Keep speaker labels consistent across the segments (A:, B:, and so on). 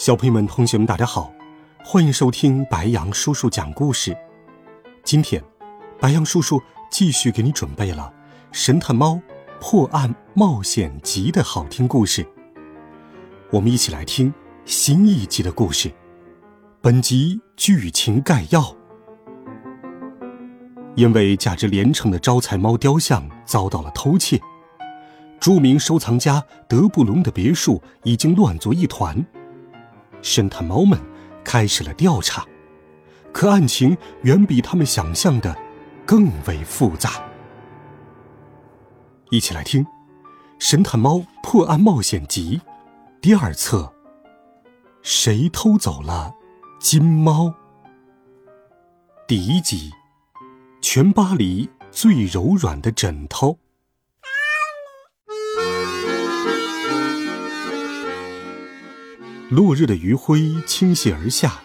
A: 小朋友们、同学们，大家好，欢迎收听白杨叔叔讲故事。今天，白杨叔叔继续给你准备了《神探猫破案冒险集》的好听故事。我们一起来听新一集的故事。本集剧情概要：因为价值连城的招财猫雕像遭到了偷窃，著名收藏家德布隆的别墅已经乱作一团。神探猫们开始了调查，可案情远比他们想象的更为复杂。一起来听《神探猫破案冒险集》第二册：谁偷走了金猫？第一集：全巴黎最柔软的枕头。落日的余晖倾泻而下，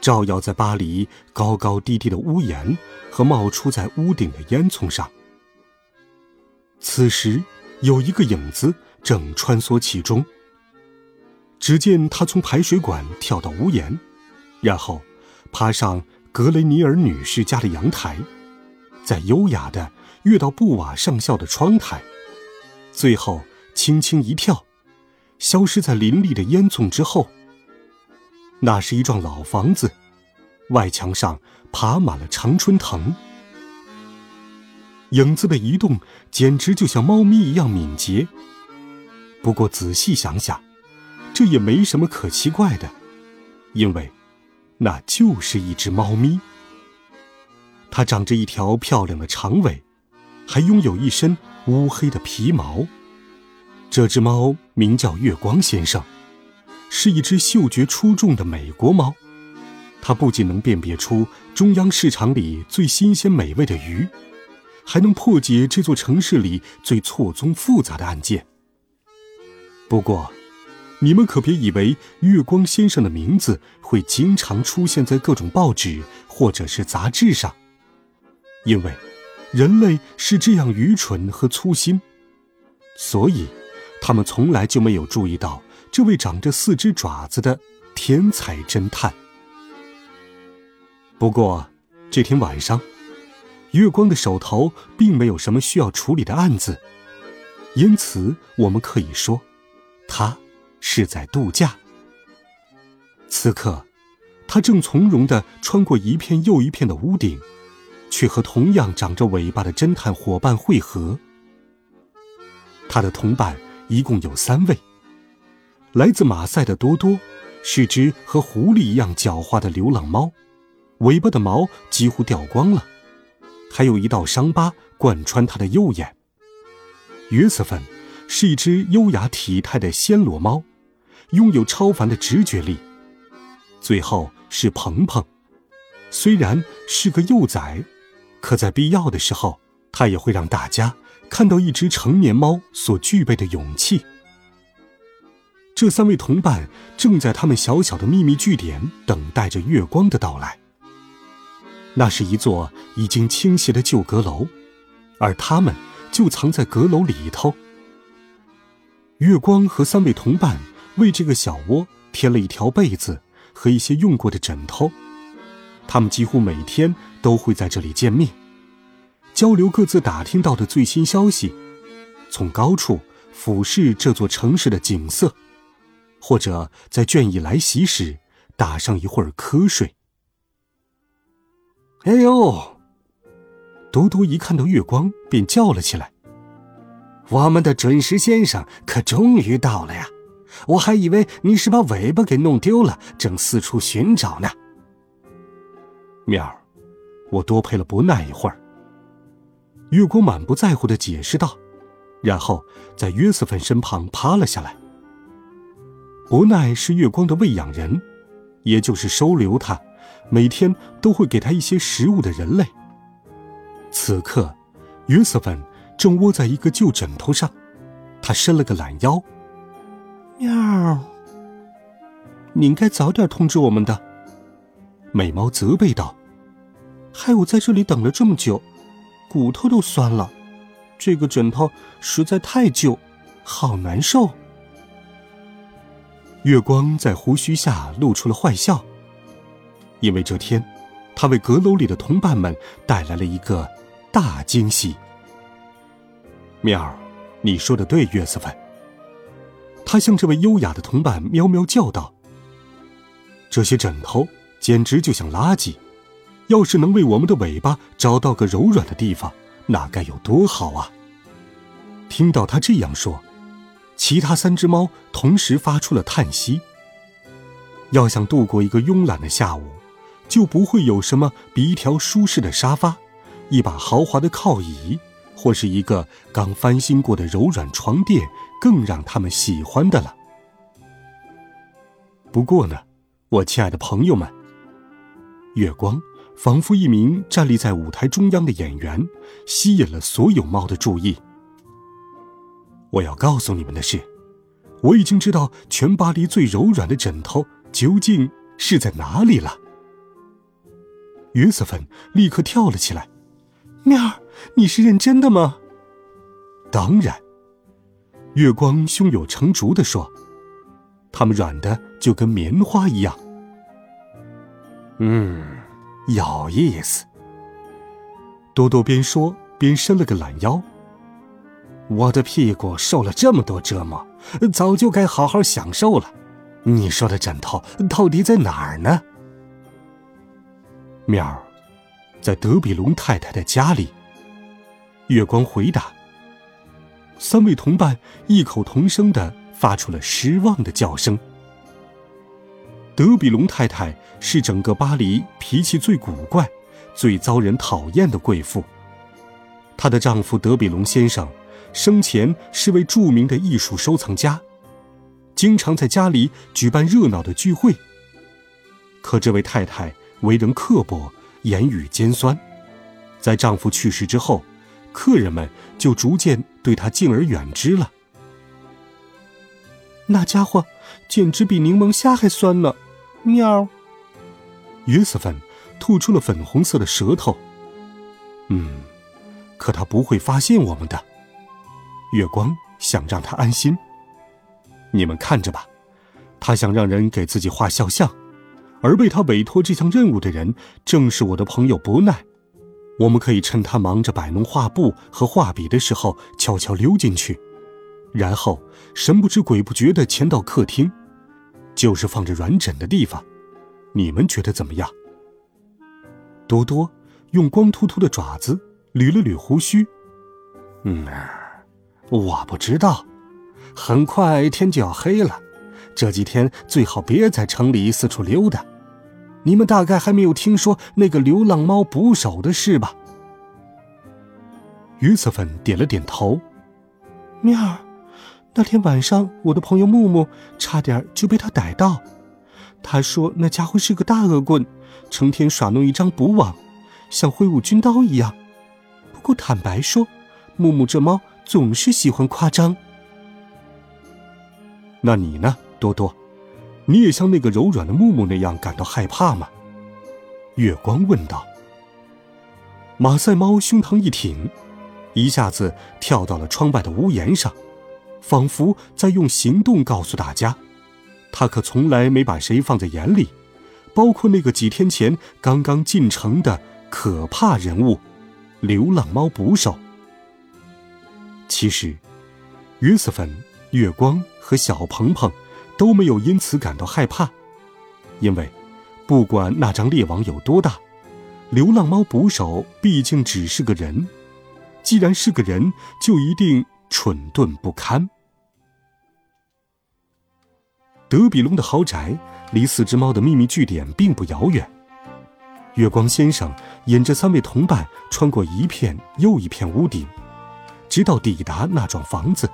A: 照耀在巴黎高高低低的屋檐和冒出在屋顶的烟囱上。此时，有一个影子正穿梭其中。只见他从排水管跳到屋檐，然后爬上格雷尼尔女士家的阳台，再优雅的跃到布瓦上校的窗台，最后轻轻一跳。消失在林立的烟囱之后。那是一幢老房子，外墙上爬满了常春藤。影子的移动简直就像猫咪一样敏捷。不过仔细想想，这也没什么可奇怪的，因为那就是一只猫咪。它长着一条漂亮的长尾，还拥有一身乌黑的皮毛。这只猫名叫月光先生，是一只嗅觉出众的美国猫。它不仅能辨别出中央市场里最新鲜美味的鱼，还能破解这座城市里最错综复杂的案件。不过，你们可别以为月光先生的名字会经常出现在各种报纸或者是杂志上，因为人类是这样愚蠢和粗心，所以。他们从来就没有注意到这位长着四只爪子的天才侦探。不过，这天晚上，月光的手头并没有什么需要处理的案子，因此我们可以说，他是在度假。此刻，他正从容地穿过一片又一片的屋顶，去和同样长着尾巴的侦探伙伴会合。他的同伴。一共有三位。来自马赛的多多，是只和狐狸一样狡猾的流浪猫，尾巴的毛几乎掉光了，还有一道伤疤贯穿它的右眼。约瑟芬是一只优雅体态的暹罗猫，拥有超凡的直觉力。最后是鹏鹏，虽然是个幼崽，可在必要的时候，它也会让大家。看到一只成年猫所具备的勇气，这三位同伴正在他们小小的秘密据点等待着月光的到来。那是一座已经倾斜的旧阁楼，而他们就藏在阁楼里头。月光和三位同伴为这个小窝添了一条被子和一些用过的枕头，他们几乎每天都会在这里见面。交流各自打听到的最新消息，从高处俯视这座城市的景色，或者在倦意来袭时打上一会儿瞌睡。哎呦！多多一看到月光便叫了起来：“我们的准时先生可终于到了呀！我还以为你是把尾巴给弄丢了，正四处寻找呢。”喵儿，我多陪了不耐一会儿。月光满不在乎的解释道，然后在约瑟芬身旁趴了下来。伯奈是月光的喂养人，也就是收留他，每天都会给他一些食物的人类。此刻，约瑟芬正窝在一个旧枕头上，他伸了个懒腰。喵！你应该早点通知我们的。美猫责备道：“害我在这里等了这么久，骨头都酸了。这个枕头实在太旧，好难受。”月光在胡须下露出了坏笑，因为这天，他为阁楼里的同伴们带来了一个大惊喜。喵儿，你说的对，约瑟芬。他向这位优雅的同伴喵喵叫道：“这些枕头简直就像垃圾，要是能为我们的尾巴找到个柔软的地方，那该有多好啊！”听到他这样说。其他三只猫同时发出了叹息。要想度过一个慵懒的下午，就不会有什么比一条舒适的沙发、一把豪华的靠椅，或是一个刚翻新过的柔软床垫更让他们喜欢的了。不过呢，我亲爱的朋友们，月光仿佛一名站立在舞台中央的演员，吸引了所有猫的注意。我要告诉你们的是，我已经知道全巴黎最柔软的枕头究竟是在哪里了。约瑟芬立刻跳了起来：“喵儿，你是认真的吗？”“当然。”月光胸有成竹的说：“它们软的就跟棉花一样。”“嗯，有意思。”多多边说边伸了个懒腰。我的屁股受了这么多折磨，早就该好好享受了。你说的枕头到底在哪儿呢？喵儿，在德比龙太太的家里。月光回答。三位同伴异口同声的发出了失望的叫声。德比龙太太是整个巴黎脾气最古怪、最遭人讨厌的贵妇。她的丈夫德比龙先生。生前是位著名的艺术收藏家，经常在家里举办热闹的聚会。可这位太太为人刻薄，言语尖酸，在丈夫去世之后，客人们就逐渐对她敬而远之了。那家伙简直比柠檬虾还酸呢！喵。约瑟芬吐出了粉红色的舌头。嗯，可他不会发现我们的。月光想让他安心。你们看着吧，他想让人给自己画肖像，而被他委托这项任务的人正是我的朋友伯奈。我们可以趁他忙着摆弄画布和画笔的时候，悄悄溜进去，然后神不知鬼不觉地潜到客厅，就是放着软枕的地方。你们觉得怎么样？多多用光秃秃的爪子捋了捋胡须，嗯。我不知道，很快天就要黑了，这几天最好别在城里四处溜达。你们大概还没有听说那个流浪猫捕手的事吧？约瑟芬点了点头。喵儿，那天晚上我的朋友木木差点就被他逮到。他说那家伙是个大恶棍，成天耍弄一张捕网，像挥舞军刀一样。不过坦白说，木木这猫。总是喜欢夸张。那你呢，多多？你也像那个柔软的木木那样感到害怕吗？月光问道。马赛猫胸膛一挺，一下子跳到了窗外的屋檐上，仿佛在用行动告诉大家，他可从来没把谁放在眼里，包括那个几天前刚刚进城的可怕人物——流浪猫捕手。其实，约瑟芬、月光和小鹏鹏都没有因此感到害怕，因为不管那张猎网有多大，流浪猫捕手毕竟只是个人。既然是个人，就一定蠢钝不堪。德比龙的豪宅离四只猫的秘密据点并不遥远。月光先生引着三位同伴穿过一片又一片屋顶。直到抵达那幢房子，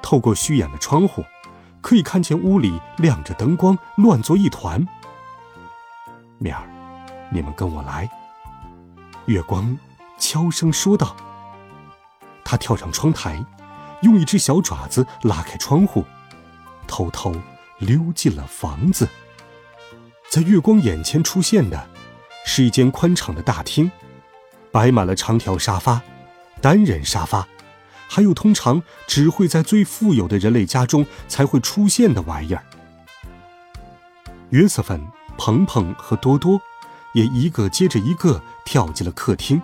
A: 透过虚掩的窗户，可以看见屋里亮着灯光，乱作一团。面儿，你们跟我来。月光悄声说道。他跳上窗台，用一只小爪子拉开窗户，偷偷溜进了房子。在月光眼前出现的，是一间宽敞的大厅，摆满了长条沙发、单人沙发，还有通常只会在最富有的人类家中才会出现的玩意儿。约瑟芬、鹏鹏和多多也一个接着一个跳进了客厅。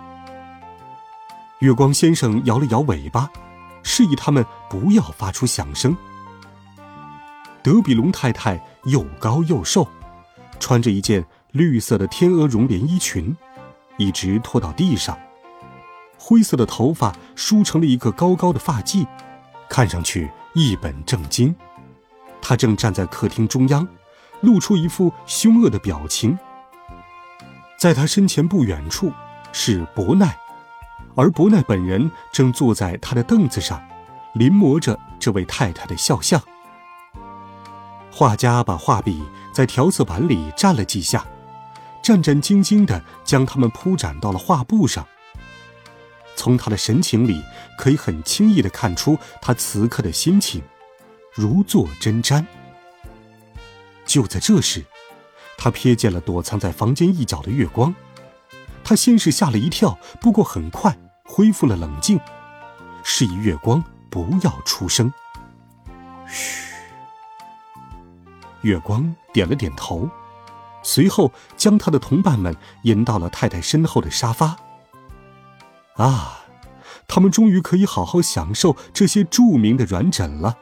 A: 月光先生摇了摇尾巴，示意他们不要发出响声。德比龙太太又高又瘦，穿着一件绿色的天鹅绒连衣裙，一直拖到地上，灰色的头发梳成了一个高高的发髻，看上去一本正经。她正站在客厅中央，露出一副凶恶的表情。在她身前不远处是伯奈。而伯奈本人正坐在他的凳子上，临摹着这位太太的肖像。画家把画笔在调色板里蘸了几下，战战兢兢地将它们铺展到了画布上。从他的神情里，可以很轻易地看出他此刻的心情，如坐针毡。就在这时，他瞥见了躲藏在房间一角的月光，他先是吓了一跳，不过很快。恢复了冷静，示意月光不要出声。嘘。月光点了点头，随后将他的同伴们引到了太太身后的沙发。啊，他们终于可以好好享受这些著名的软枕了。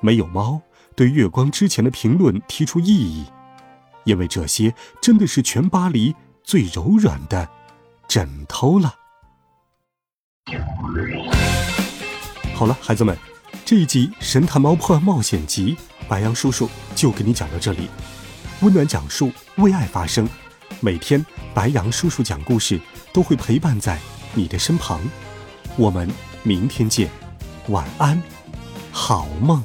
A: 没有猫对月光之前的评论提出异议，因为这些真的是全巴黎最柔软的枕头了。好了，孩子们，这一集《神探猫破案冒险集》，白羊叔叔就给你讲到这里。温暖讲述，为爱发声。每天，白羊叔叔讲故事都会陪伴在你的身旁。我们明天见，晚安，好梦。